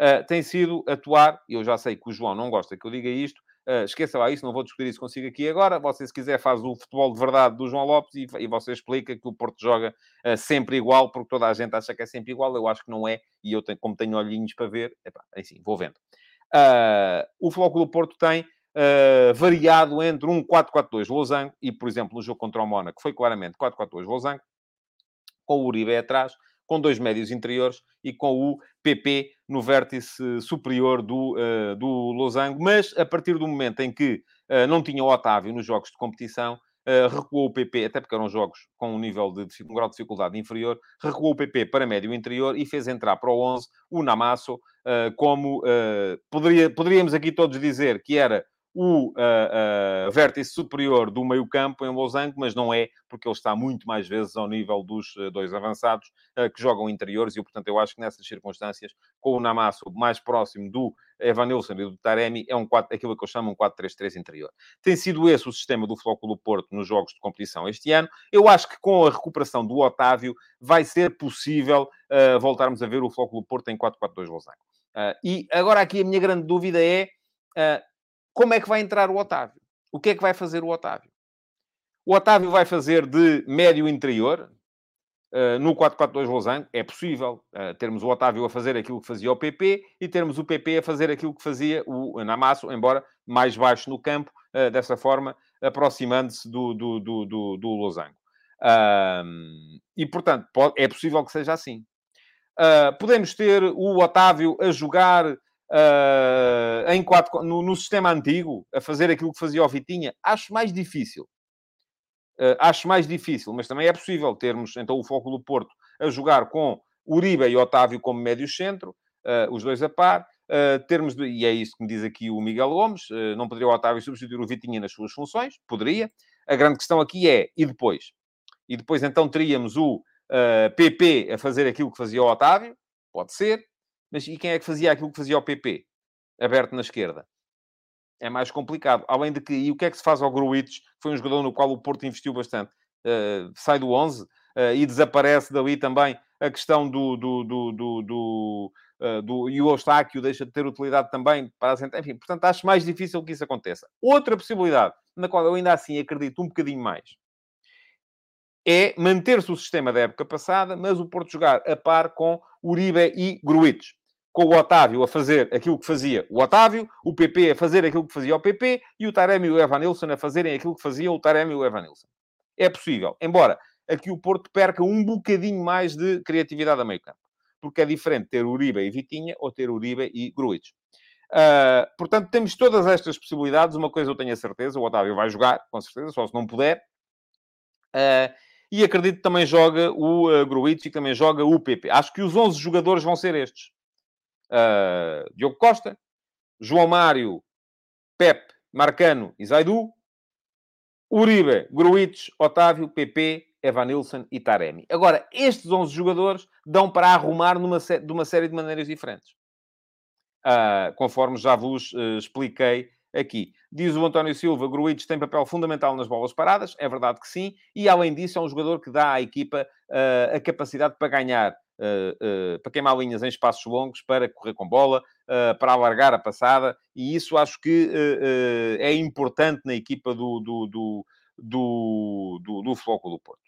uh, tem sido atuar, e eu já sei que o João não gosta que eu diga isto, Uh, esqueça lá isso, não vou discutir isso consigo aqui agora. Você, se quiser, faz o futebol de verdade do João Lopes e, e você explica que o Porto joga uh, sempre igual, porque toda a gente acha que é sempre igual. Eu acho que não é, e eu, tenho, como tenho olhinhos para ver, epá, assim, vou vendo. Uh, o Flóculo Porto tem variado entre um 4-4-2 Losango e, por exemplo, no jogo contra o Mónaco, foi claramente 4-4-2 Losango, com o Uribe atrás, com dois médios interiores e com o PP no vértice superior do, uh, do Losango, mas a partir do momento em que uh, não tinha o Otávio nos jogos de competição, uh, recuou o PP, até porque eram jogos com um nível de um grau de dificuldade inferior, recuou o PP para médio interior e fez entrar para o 11 o Namasso, como poderia, poderíamos aqui todos dizer que era o uh, uh, vértice superior do meio-campo em Losango, mas não é, porque ele está muito mais vezes ao nível dos uh, dois avançados que jogam interiores, e portanto eu acho que nessas circunstâncias, com o Namasso mais próximo do Evanilson e do Taremi, é um 4, aquilo que eu chamo um 4-3-3 interior. Tem sido esse o sistema do Flóculo Porto nos jogos de competição este ano. Eu acho que com a recuperação do Otávio vai ser possível voltarmos a ver o Flóculo Porto em 4-4-2 Losango. e agora aqui a minha grande dúvida é como é que vai entrar o Otávio? O que é que vai fazer o Otávio? O Otávio vai fazer de médio interior, uh, no 4-4-2 Losango. É possível uh, termos o Otávio a fazer aquilo que fazia o PP e termos o PP a fazer aquilo que fazia o Namasso, embora mais baixo no campo, uh, dessa forma, aproximando-se do, do, do, do, do Losango. e, portanto, pode, é possível que seja assim. podemos ter o Otávio a jogar uh, em quatro, no, no, sistema antigo, a fazer aquilo que fazia o Vitinha, acho mais difícil. Uh, acho mais difícil, mas também é possível termos, então, o foco do Porto a jogar com Uribe e Otávio como médio-centro, uh, os dois a par, Uh, termos de, e é isso que me diz aqui o Miguel Gomes, uh, não poderia o Otávio substituir o Vitinha nas suas funções? Poderia. A grande questão aqui é, e depois? E depois então teríamos o uh, PP a fazer aquilo que fazia o Otávio? Pode ser. Mas e quem é que fazia aquilo que fazia o PP? Aberto na esquerda. É mais complicado. Além de que, e o que é que se faz ao Gruitch, que foi um jogador no qual o Porto investiu bastante? Uh, sai do 11 uh, e desaparece dali também a questão do... do, do, do, do Uh, do, e o Eustáquio deixa de ter utilidade também para a Enfim, portanto, acho mais difícil que isso aconteça. Outra possibilidade, na qual eu ainda assim acredito um bocadinho mais, é manter-se o sistema da época passada, mas o Porto jogar a par com Uribe e Gruitch com o Otávio a fazer aquilo que fazia o Otávio, o PP a fazer aquilo que fazia o PP e o Taremi e o Evanilson a fazerem aquilo que faziam o Taremi e o Evanilson. É possível. Embora aqui o Porto perca um bocadinho mais de criatividade a meio campo. Porque é diferente ter Uribe e Vitinha ou ter Uribe e Gruitch. Uh, portanto, temos todas estas possibilidades. Uma coisa eu tenho a certeza, o Otávio vai jogar, com certeza, só se não puder. Uh, e acredito que também joga o uh, Gruitch e também joga o PP. Acho que os 11 jogadores vão ser estes uh, Diogo Costa, João Mário, Pep, Marcano e Zaidu, Uribe, Gruitch, Otávio, PP, Evanilson e Taremi. Agora, estes 11 jogadores dão para arrumar numa, de uma série de maneiras diferentes. Uh, conforme já vos uh, expliquei aqui. Diz o António Silva, Gruitch tem papel fundamental nas bolas paradas, é verdade que sim, e além disso é um jogador que dá à equipa uh, a capacidade para ganhar uh, uh, para queimar linhas em espaços longos, para correr com bola, para alargar a passada, e isso acho que é importante na equipa do, do, do, do, do, do Floco do Porto.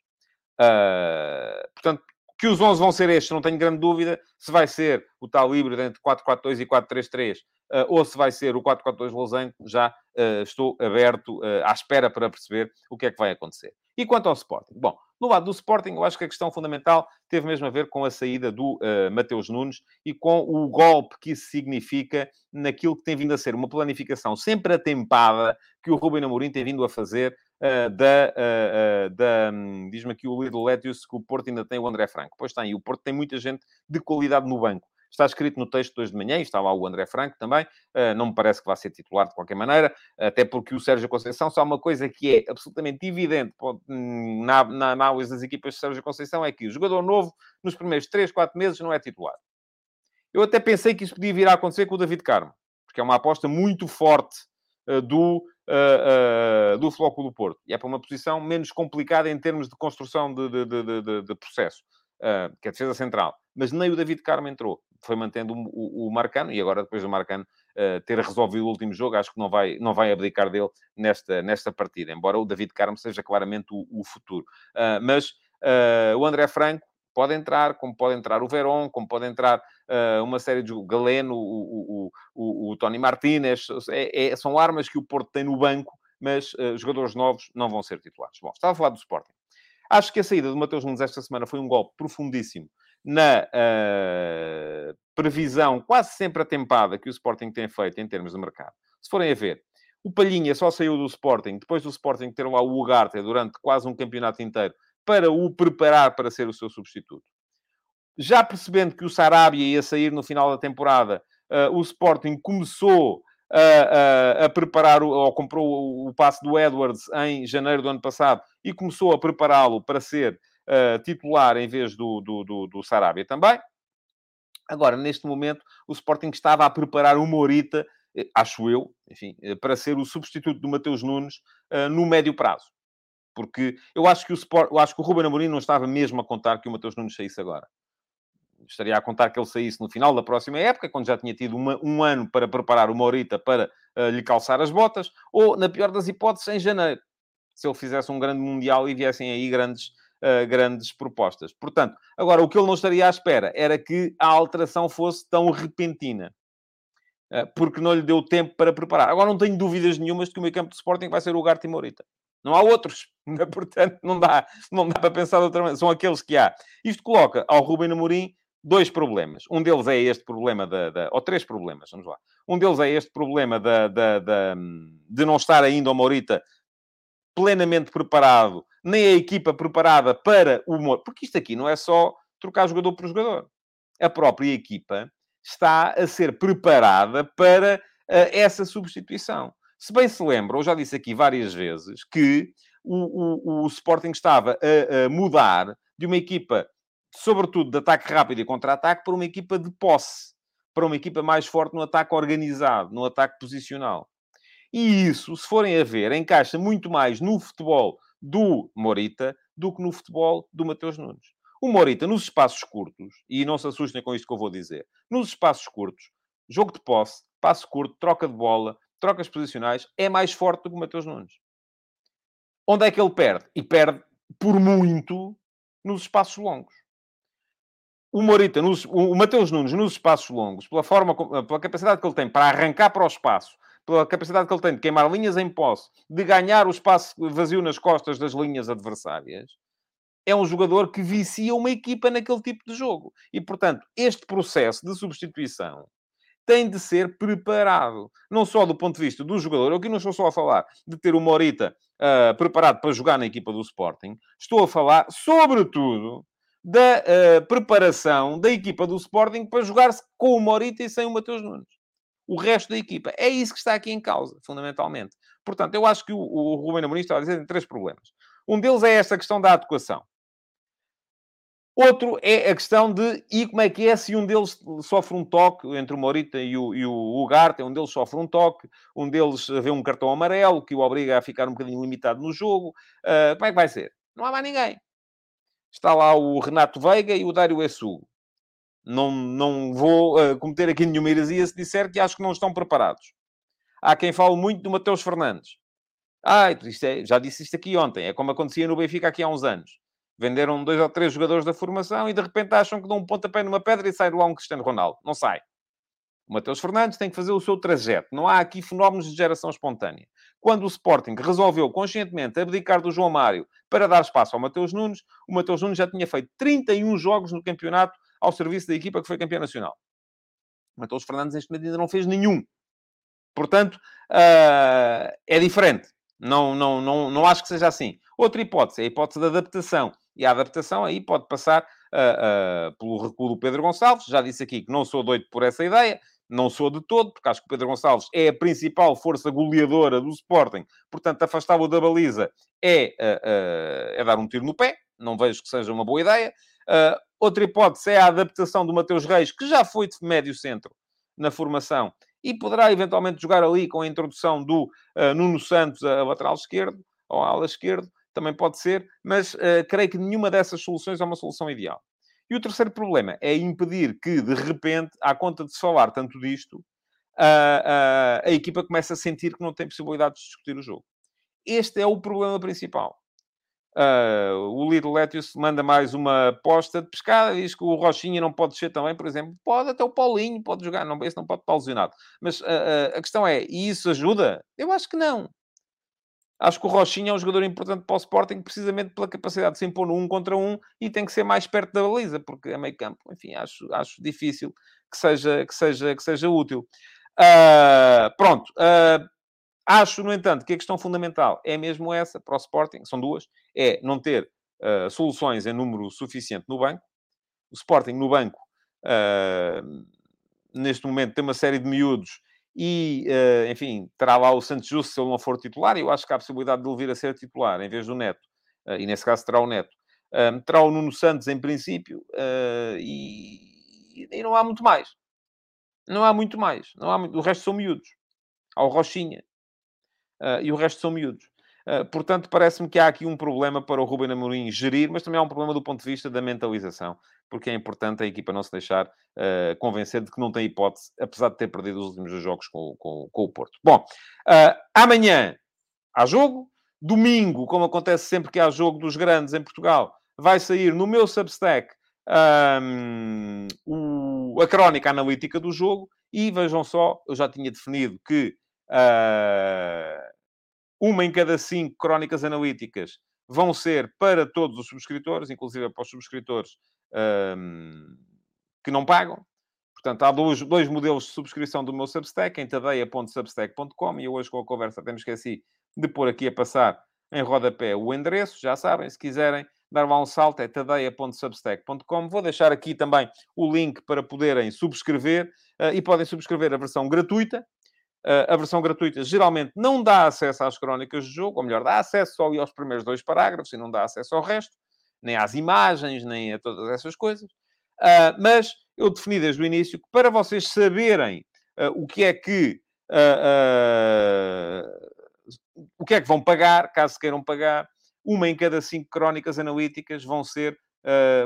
portanto, que os 11 vão ser estes, não tenho grande dúvida. Se vai ser o tal híbrido entre 4-4-2 e 4-3-3, uh, ou se vai ser o 4-4-2 losango, já uh, estou aberto, uh, à espera para perceber o que é que vai acontecer. E quanto ao Sporting? Bom, no lado do Sporting, eu acho que a questão fundamental teve mesmo a ver com a saída do uh, Mateus Nunes e com o golpe que isso significa naquilo que tem vindo a ser uma planificação sempre atempada que o Ruben Amorim tem vindo a fazer da... Uh, da um, Diz-me aqui o Lidl Letius que o Porto ainda tem o André Franco. Pois tem, e o Porto tem muita gente de qualidade no banco. Está escrito no texto de hoje de manhã, e está lá o André Franco também. Não me parece que vá ser titular de qualquer maneira, até porque o Sérgio Conceição, só uma coisa que é absolutamente evidente hum, na, na análise das equipas de Sérgio Conceição é que o jogador novo, nos primeiros 3, 4 meses, não é titular. Eu até pensei que isso podia vir a acontecer com o David Carmo, porque é uma aposta muito forte do uh, do Flóculo do Porto. E é para uma posição menos complicada em termos de construção de, de, de, de, de processo, uh, que é a defesa central. Mas nem o David Carmo entrou. Foi mantendo o, o, o Marcano, e agora depois do Marcano ter resolvido o último jogo, acho que não vai, não vai abdicar dele nesta, nesta partida, embora o David Carmo seja claramente o, o futuro. mas o André Franco, pode entrar, como pode entrar o Verón, como pode entrar uh, uma série de Galeno, o, o, o, o Tony Martínez, é, é, são armas que o Porto tem no banco, mas uh, jogadores novos não vão ser titulares. Bom, estava a falar do Sporting. Acho que a saída do Mateus Nunes esta semana foi um golpe profundíssimo na uh, previsão quase sempre atempada que o Sporting tem feito em termos de mercado. Se forem a ver, o Palhinha só saiu do Sporting depois do Sporting ter lá o Ugarte durante quase um campeonato inteiro para o preparar para ser o seu substituto. Já percebendo que o Sarabia ia sair no final da temporada, uh, o Sporting começou a, a, a preparar, ou comprou o, o passe do Edwards em janeiro do ano passado e começou a prepará-lo para ser uh, titular em vez do, do, do, do Sarabia também. Agora, neste momento, o Sporting estava a preparar o Morita, eh, acho eu, enfim, para ser o substituto do Mateus Nunes uh, no médio prazo. Porque eu acho que o Sport, eu acho que o Ruben Amorim não estava mesmo a contar que o Mateus Nunes saísse agora. Estaria a contar que ele saísse no final da próxima época, quando já tinha tido uma, um ano para preparar o Morita para uh, lhe calçar as botas, ou, na pior das hipóteses, em janeiro. Se ele fizesse um grande Mundial e viessem aí grandes, uh, grandes propostas. Portanto, agora, o que ele não estaria à espera era que a alteração fosse tão repentina uh, porque não lhe deu tempo para preparar. Agora não tenho dúvidas nenhumas de que o meio campo de Sporting vai ser o Garte e Morita. Não há outros. Portanto, não dá, não dá para pensar de outra maneira. São aqueles que há. Isto coloca ao Rubem Amorim dois problemas. Um deles é este problema da, da, Ou três problemas, vamos lá. Um deles é este problema da, da, da de não estar ainda o Morita plenamente preparado, nem a equipa preparada para o humor. Porque isto aqui não é só trocar jogador por jogador. A própria equipa está a ser preparada para uh, essa substituição. Se bem se lembra, eu já disse aqui várias vezes que o, o, o Sporting estava a, a, mudar de uma equipa, sobretudo de ataque rápido e contra-ataque, para uma equipa de posse, para uma equipa mais forte no ataque organizado, no ataque posicional. E isso, se forem a ver, encaixa muito mais no futebol do Morita do que no futebol do Mateus Nunes. O Morita, nos espaços curtos, e não se assustem com isto que eu vou dizer, nos espaços curtos, jogo de posse, passo curto, troca de bola, trocas posicionais, é mais forte do que o Mateus Nunes. Onde é que ele perde? E perde por muito nos espaços longos. O Morita, nos, o Mateus Nunes, nos espaços longos, pela forma, pela capacidade que ele tem para arrancar para o espaço, pela capacidade que ele tem de queimar linhas em posse, de ganhar o espaço vazio nas costas das linhas adversárias, é um jogador que vicia uma equipa naquele tipo de jogo. E, portanto, este processo de substituição tem de ser preparado. Não só do ponto de vista do jogador, eu aqui não estou só a falar de ter o Morita uh, preparado para jogar na equipa do Sporting, estou a falar, sobretudo, da uh, preparação da equipa do Sporting para jogar-se com o Morita e sem o Mateus Nunes. O resto da equipa. É isso que está aqui em causa, fundamentalmente. Portanto, eu acho que o, o Rubem Amorim está a dizer tem três problemas. Um deles é esta questão da adequação. Outro é a questão de e como é que é se um deles sofre um toque entre o Morita e o, e o Ugarte, um deles sofre um toque, um deles vê um cartão amarelo que o obriga a ficar um bocadinho limitado no jogo. Uh, como é que vai ser? Não há mais ninguém. Está lá o Renato Veiga e o Dário Essugo. Não, não vou uh, cometer aqui nenhuma heresia se disser que acho que não estão preparados. Há quem fale muito do Mateus Fernandes. Ah, é, já disse isto aqui ontem. É como acontecia no Benfica aqui há uns anos Venderam dois ou três jogadores da formação e de repente acham que dão um pontapé numa pedra e sai de lá um Cristiano Ronaldo. Não sai. O Mateus Fernandes tem que fazer o seu trajeto. Não há aqui fenómenos de geração espontânea. Quando o Sporting resolveu conscientemente abdicar do João Mário para dar espaço ao Mateus Nunes, o Mateus Nunes já tinha feito 31 jogos no campeonato ao serviço da equipa que foi campeã nacional. O Mateus Fernandes neste momento ainda não fez nenhum. Portanto, uh, é diferente. Não, não, não, não acho que seja assim. Outra hipótese é a hipótese da adaptação. E a adaptação aí pode passar uh, uh, pelo recuo do Pedro Gonçalves. Já disse aqui que não sou doido por essa ideia. Não sou de todo, porque acho que o Pedro Gonçalves é a principal força goleadora do Sporting. Portanto, afastá-lo da baliza é, uh, é dar um tiro no pé. Não vejo que seja uma boa ideia. outra hipótese é a adaptação do Mateus Reis, que já foi de médio centro na formação e poderá eventualmente jogar ali com a introdução do Nuno Santos a lateral esquerdo, ou a ala esquerdo, também pode ser, mas uh, creio que nenhuma dessas soluções é uma solução ideal. E o terceiro problema é impedir que, de repente, à conta de se falar tanto disto, a, a, a equipa começa a sentir que não tem possibilidade de discutir o jogo. Este é o problema principal. Uh, o Little Lettuce manda mais uma aposta de pescada, diz que o Rochinha não pode descer também, por exemplo. Pode até o Paulinho, pode jogar, não, esse não pode estar lesionado. Mas uh, uh, a questão é, e isso ajuda? Eu acho que não. Acho que o Rochinha é um jogador importante para o Sporting, precisamente pela capacidade de se impor no um contra um e tem que ser mais perto da baliza, porque é meio campo. Enfim, acho, acho difícil que seja, que seja, que seja útil. pronto. Acho, no entanto, que a questão fundamental é mesmo essa para o Sporting, são duas, é não ter uh, soluções em número suficiente no banco. O Sporting no banco, uh, neste momento, tem uma série de miúdos e, uh, enfim, terá lá o Santos Justo se ele não for titular, e eu acho que há a possibilidade de ele vir a ser titular, em vez do Neto, e nesse caso terá o Neto. terá o Nuno Santos, em princípio, e, e, não há muito mais. Não há muito mais. Não há muito... O resto são miúdos. Há o Rochinha, e o resto são miúdos. Portanto, parece-me que há aqui um problema para o Ruben Amorim gerir, mas também há um problema do ponto de vista da mentalização, porque é importante a equipa não se deixar uh, convencer de que não tem hipótese, apesar de ter perdido os últimos dois jogos com, com, com o Porto. Bom, amanhã há jogo, domingo, como acontece sempre que há jogo dos grandes em Portugal, vai sair no meu Substack um, o, a crónica analítica do jogo e vejam só, eu já tinha definido que Uh, uma em cada cinco crónicas analíticas vão ser para todos os subscritores, inclusive para os subscritores um, que não pagam. Portanto, há dois, dois modelos de subscrição do meu Substack, em tadeia.substack.com, e hoje com a conversa até me esqueci de pôr aqui a passar em rodapé o endereço, já sabem, se quiserem dar lá um salto, é tadeia.substack.com. Vou deixar aqui também o link para poderem subscrever, uh, e podem subscrever a versão gratuita, a versão gratuita geralmente não dá acesso às crónicas de jogo, ou melhor, dá acesso só aos primeiros dois parágrafos e não dá acesso ao resto, nem às imagens, nem a todas essas coisas. Uh, mas eu defini desde o início que para vocês saberem uh, o que é que uh, o que é que vão pagar, caso queiram pagar, uma em cada cinco crónicas analíticas vão ser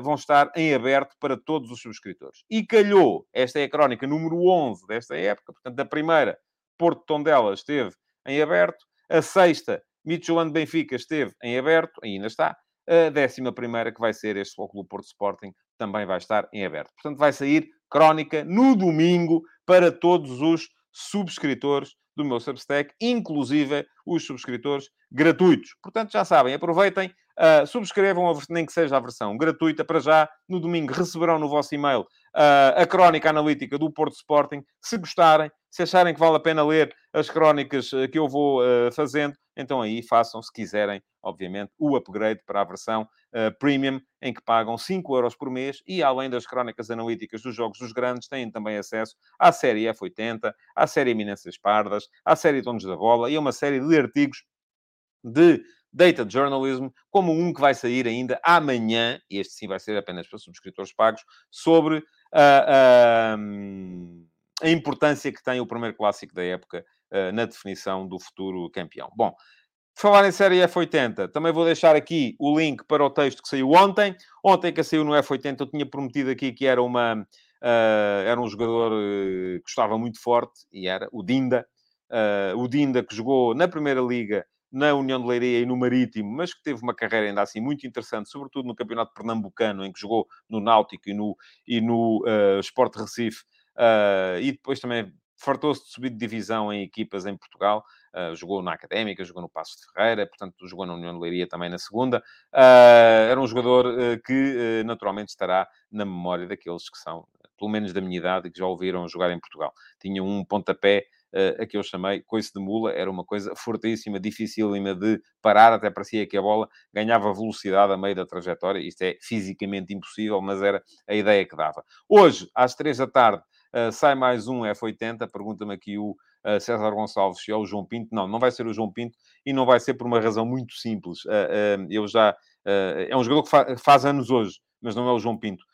vão estar em aberto para todos os subscritores. E calhou, esta é a crónica número 11 desta época, portanto, da primeira Porto Tondela esteve em aberto. A sexta, Midtjylland Benfica, esteve em aberto, ainda está. A décima primeira, que vai ser este Futebol Clube Porto Sporting, também vai estar em aberto. Portanto, vai sair crónica no domingo para todos os subscritores do meu Substack, inclusive os subscritores gratuitos. Portanto, já sabem, aproveitem, uh, subscrevam, a, nem que seja a versão gratuita, para já, no domingo receberão no vosso e-mail uh, a crónica analítica do Porto Sporting. Se gostarem, se acharem que vale a pena ler as crónicas uh, que eu vou fazendo, então aí façam, se quiserem, obviamente, o upgrade para a versão premium, em que pagam 5 euros por mês e, além das crónicas analíticas dos jogos dos grandes, têm também acesso à série F80, à série Eminências Pardas, à série Donos da Bola e a uma série de artigos de Data Journalism, como um que vai sair ainda amanhã, e este sim vai ser apenas para subscritores pagos, sobre a, a, a importância que tem o primeiro clássico da época uh, na definição do futuro campeão. Bom, falar em série F80, também vou deixar aqui o link para o texto que saiu ontem. Ontem que saiu no F80, eu tinha prometido aqui que era uma... Uh, era um jogador que estava muito forte, e era o Dinda. Uh, o Dinda que jogou na Primeira Liga na União de Leiria e no Marítimo, mas que teve uma carreira ainda assim muito interessante, sobretudo no Campeonato Pernambucano, em que jogou no Náutico e no, e no uh, Sport Recife, uh, e depois também fartou-se de subir de divisão em equipas em Portugal, uh, jogou na Académica, jogou no Passo de Ferreira, portanto jogou na União de Leiria também na segunda. Era um jogador que naturalmente estará na memória daqueles que são, pelo menos da minha idade, que já ouviram jogar em Portugal. Tinha um pontapé a que eu chamei coice de mula, era uma coisa fortíssima, dificílima de parar, até parecia que a bola ganhava velocidade a meio da trajetória. Isto é fisicamente impossível, mas era a ideia que dava. Hoje, às três da tarde, uh, sai mais um F80. Pergunta-me aqui o uh, César Gonçalves se é o João Pinto. Não, não vai ser o João Pinto e não vai ser por uma razão muito simples. eu já. é um jogador que fa faz anos hoje, mas não é o João Pinto.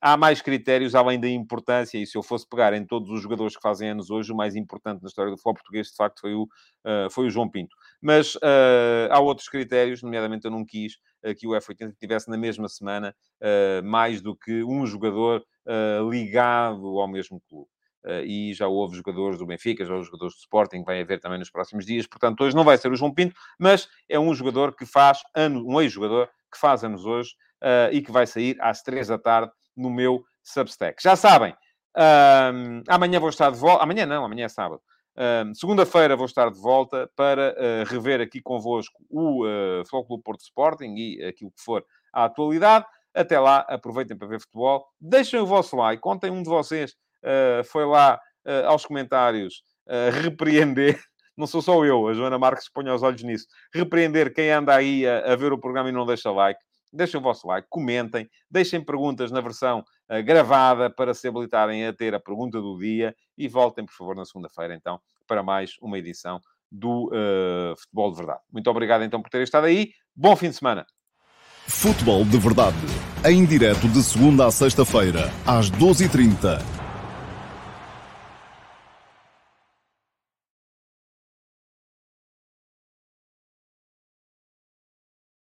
Há mais critérios além da importância, e se eu fosse pegar em todos os jogadores que fazem anos hoje, o mais importante na história do futebol português, de facto, foi o, uh, foi o João Pinto. Mas uh, há outros critérios, nomeadamente eu não quis que o F80 tivesse na mesma semana mais do que um jogador ligado ao mesmo clube. Uh, e já houve jogadores do Benfica, já houve jogadores do Sporting, vai haver também nos próximos dias. Portanto, hoje não vai ser o João Pinto, mas é um jogador que faz ano, um ex-jogador que faz anos hoje uh, e que vai sair às três da tarde no meu Substack. Já sabem, uh, amanhã vou estar de volta. Amanhã não, amanhã é sábado. Segunda-feira vou estar de volta para uh, rever aqui convosco o uh, Futebol Clube Porto Sporting e aquilo que for a atualidade. Até lá, aproveitem para ver futebol. Deixem o vosso like. Contem um de vocês uh, foi lá aos comentários repreender não sou só eu, a Joana Marques põe os olhos nisso. Repreender quem anda aí a, a, ver o programa e não deixa like. Deixem o vosso like, comentem, deixem perguntas na versão uh, gravada para se habilitarem a ter a pergunta do dia e voltem, por favor, na segunda-feira, então, para mais uma edição do uh, Futebol de Verdade. Muito obrigado, então, por terem estado aí. Bom fim de semana. Futebol de Verdade, em direto de segunda a sexta-feira, às 12h30